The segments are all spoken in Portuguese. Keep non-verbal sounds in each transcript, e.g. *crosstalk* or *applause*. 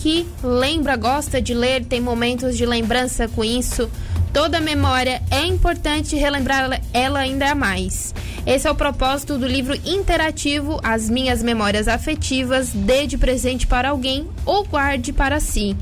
que lembra, gosta de ler, tem momentos de lembrança com isso. Toda memória é importante relembrar ela ainda mais. Esse é o propósito do livro interativo As Minhas Memórias Afetivas, Dê de presente para alguém ou guarde para si,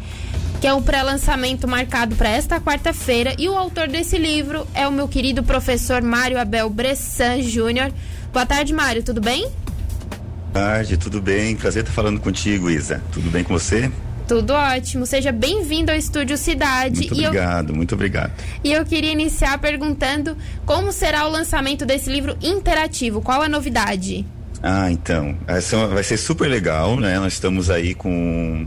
que é um pré-lançamento marcado para esta quarta-feira. E o autor desse livro é o meu querido professor Mário Abel Bressan Júnior. Boa tarde, Mário, tudo bem? Boa tarde, tudo bem? Prazer estar falando contigo, Isa. Tudo bem com você? Tudo ótimo. Seja bem-vindo ao Estúdio Cidade. Muito obrigado, eu... muito obrigado. E eu queria iniciar perguntando como será o lançamento desse livro interativo. Qual a novidade? Ah, então. Essa vai ser super legal, né? Nós estamos aí com.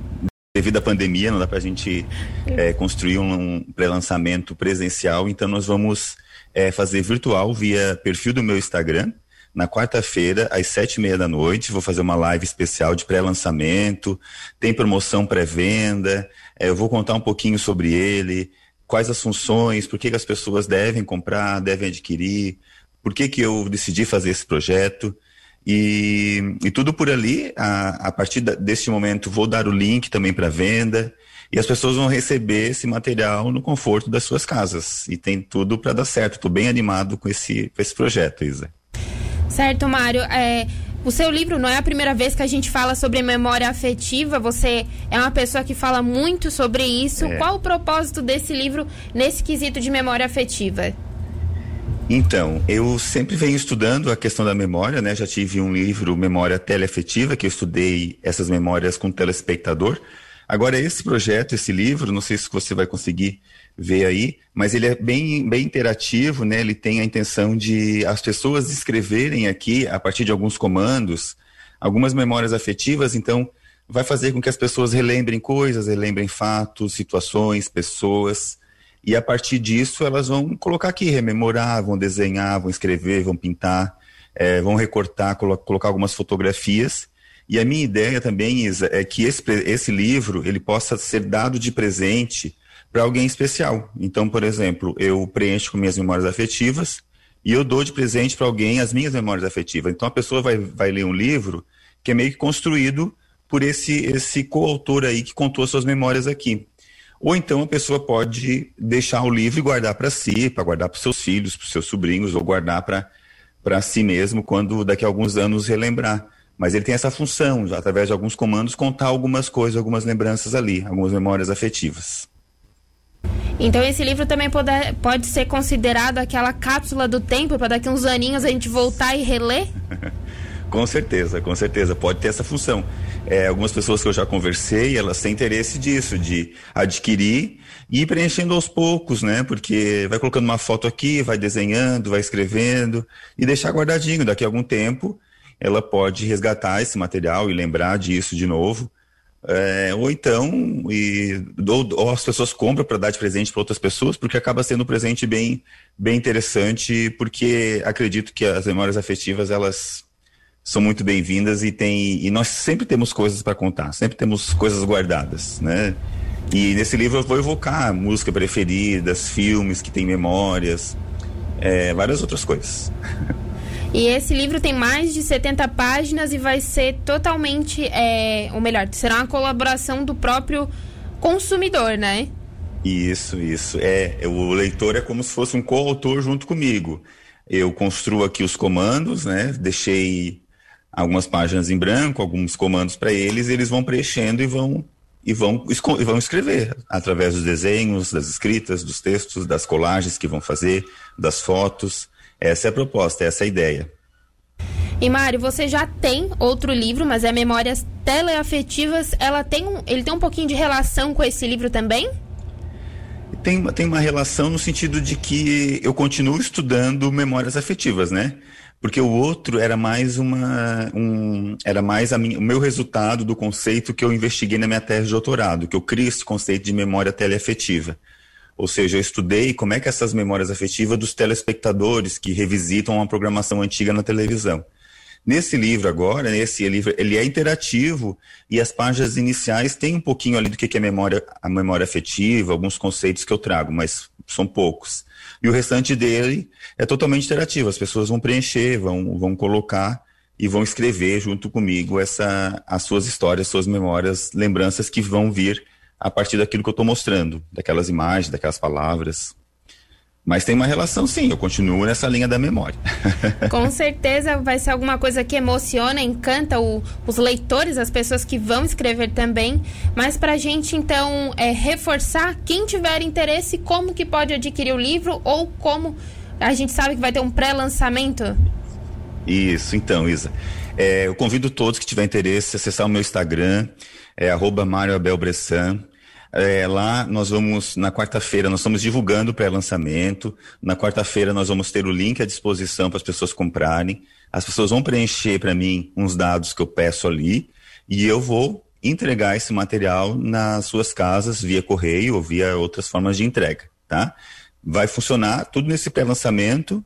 Devido à pandemia, não dá para a gente é, construir um pré-lançamento presencial, então nós vamos é, fazer virtual via perfil do meu Instagram, na quarta-feira, às sete e meia da noite. Vou fazer uma live especial de pré-lançamento. Tem promoção pré-venda. É, eu vou contar um pouquinho sobre ele, quais as funções, por que, que as pessoas devem comprar, devem adquirir, por que, que eu decidi fazer esse projeto. E, e tudo por ali. A, a partir da, deste momento, vou dar o link também para venda e as pessoas vão receber esse material no conforto das suas casas. E tem tudo para dar certo. Estou bem animado com esse, com esse projeto, Isa. Certo, Mário. É, o seu livro não é a primeira vez que a gente fala sobre memória afetiva. Você é uma pessoa que fala muito sobre isso. É. Qual o propósito desse livro nesse quesito de memória afetiva? Então, eu sempre venho estudando a questão da memória, né? Já tive um livro, Memória Teleafetiva, que eu estudei essas memórias com o telespectador. Agora, esse projeto, esse livro, não sei se você vai conseguir ver aí, mas ele é bem, bem interativo, né? Ele tem a intenção de as pessoas escreverem aqui, a partir de alguns comandos, algumas memórias afetivas, então vai fazer com que as pessoas relembrem coisas, relembrem fatos, situações, pessoas, e a partir disso elas vão colocar aqui, rememorar, vão desenhar, vão escrever, vão pintar, é, vão recortar, colo colocar algumas fotografias, e a minha ideia também, Isa, é que esse, esse livro ele possa ser dado de presente para alguém especial. Então, por exemplo, eu preencho com minhas memórias afetivas e eu dou de presente para alguém as minhas memórias afetivas. Então, a pessoa vai, vai ler um livro que é meio que construído por esse, esse coautor aí que contou suas memórias aqui. Ou então a pessoa pode deixar o livro e guardar para si, para guardar para seus filhos, para seus sobrinhos, ou guardar para si mesmo quando daqui a alguns anos relembrar. Mas ele tem essa função, através de alguns comandos, contar algumas coisas, algumas lembranças ali, algumas memórias afetivas. Então esse livro também pode, pode ser considerado aquela cápsula do tempo para daqui uns aninhos a gente voltar e reler? *laughs* com certeza, com certeza, pode ter essa função. É, algumas pessoas que eu já conversei, elas têm interesse disso, de adquirir e ir preenchendo aos poucos, né? Porque vai colocando uma foto aqui, vai desenhando, vai escrevendo e deixar guardadinho. Daqui a algum tempo ela pode resgatar esse material e lembrar disso de novo. É, ou então, e, ou, ou as pessoas compram para dar de presente para outras pessoas, porque acaba sendo um presente bem, bem interessante, porque acredito que as memórias afetivas elas são muito bem-vindas e tem e nós sempre temos coisas para contar, sempre temos coisas guardadas, né? E nesse livro eu vou evocar música preferidas, filmes que têm memórias, é, várias outras coisas. *laughs* E esse livro tem mais de 70 páginas e vai ser totalmente, é, ou melhor, será uma colaboração do próprio consumidor, né? Isso, isso. É, o leitor é como se fosse um coautor junto comigo. Eu construo aqui os comandos, né? Deixei algumas páginas em branco, alguns comandos para eles, e eles vão preenchendo e vão e vão, e vão escrever através dos desenhos, das escritas, dos textos, das colagens que vão fazer, das fotos. Essa é a proposta, essa é a ideia. E Mário, você já tem outro livro, mas é Memórias Teleafetivas. Ela tem um, ele tem um pouquinho de relação com esse livro também? Tem, tem uma relação no sentido de que eu continuo estudando memórias afetivas, né? Porque o outro era mais uma. Um, era mais minha, o meu resultado do conceito que eu investiguei na minha tese de doutorado, que eu crio esse conceito de memória teleafetiva. Ou seja, eu estudei como é que essas memórias afetivas dos telespectadores que revisitam uma programação antiga na televisão. Nesse livro agora, esse livro, ele é interativo e as páginas iniciais têm um pouquinho ali do que é memória, a memória afetiva, alguns conceitos que eu trago, mas são poucos. E o restante dele é totalmente interativo, as pessoas vão preencher, vão, vão colocar e vão escrever junto comigo essa, as suas histórias, suas memórias, lembranças que vão vir a partir daquilo que eu estou mostrando, daquelas imagens, daquelas palavras. Mas tem uma relação, sim, eu continuo nessa linha da memória. *laughs* Com certeza vai ser alguma coisa que emociona, encanta o, os leitores, as pessoas que vão escrever também. Mas para a gente, então, é, reforçar, quem tiver interesse, como que pode adquirir o livro ou como a gente sabe que vai ter um pré-lançamento? Isso, então, Isa. É, eu convido todos que tiverem interesse a acessar o meu Instagram, é arroba Mário Abel Bressan. É, lá nós vamos, na quarta-feira, nós estamos divulgando o pré-lançamento. Na quarta-feira nós vamos ter o link à disposição para as pessoas comprarem. As pessoas vão preencher para mim uns dados que eu peço ali e eu vou entregar esse material nas suas casas via correio ou via outras formas de entrega, tá? Vai funcionar tudo nesse pré-lançamento.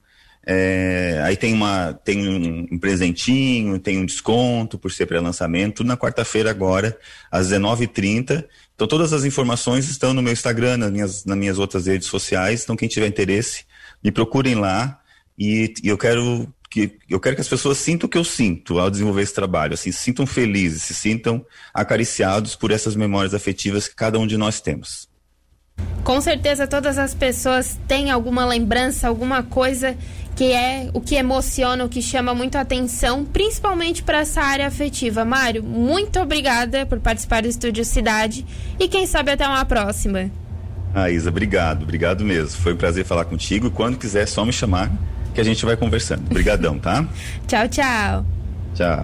É, aí tem, uma, tem um, um, presentinho, tem um desconto por ser pré-lançamento, na quarta-feira agora, às 19h30. Então todas as informações estão no meu Instagram, nas minhas, nas minhas outras redes sociais. Então quem tiver interesse, me procurem lá. E, e eu quero que eu quero que as pessoas sintam o que eu sinto ao desenvolver esse trabalho, assim, se sintam felizes, se sintam acariciados por essas memórias afetivas que cada um de nós temos. Com certeza todas as pessoas têm alguma lembrança, alguma coisa que é o que emociona, o que chama muito a atenção, principalmente para essa área afetiva. Mário, muito obrigada por participar do Estúdio Cidade e quem sabe até uma próxima. Ah, Isa, obrigado, obrigado mesmo. Foi um prazer falar contigo. Quando quiser, é só me chamar que a gente vai conversando. Obrigadão, tá? *laughs* tchau, tchau. Tchau.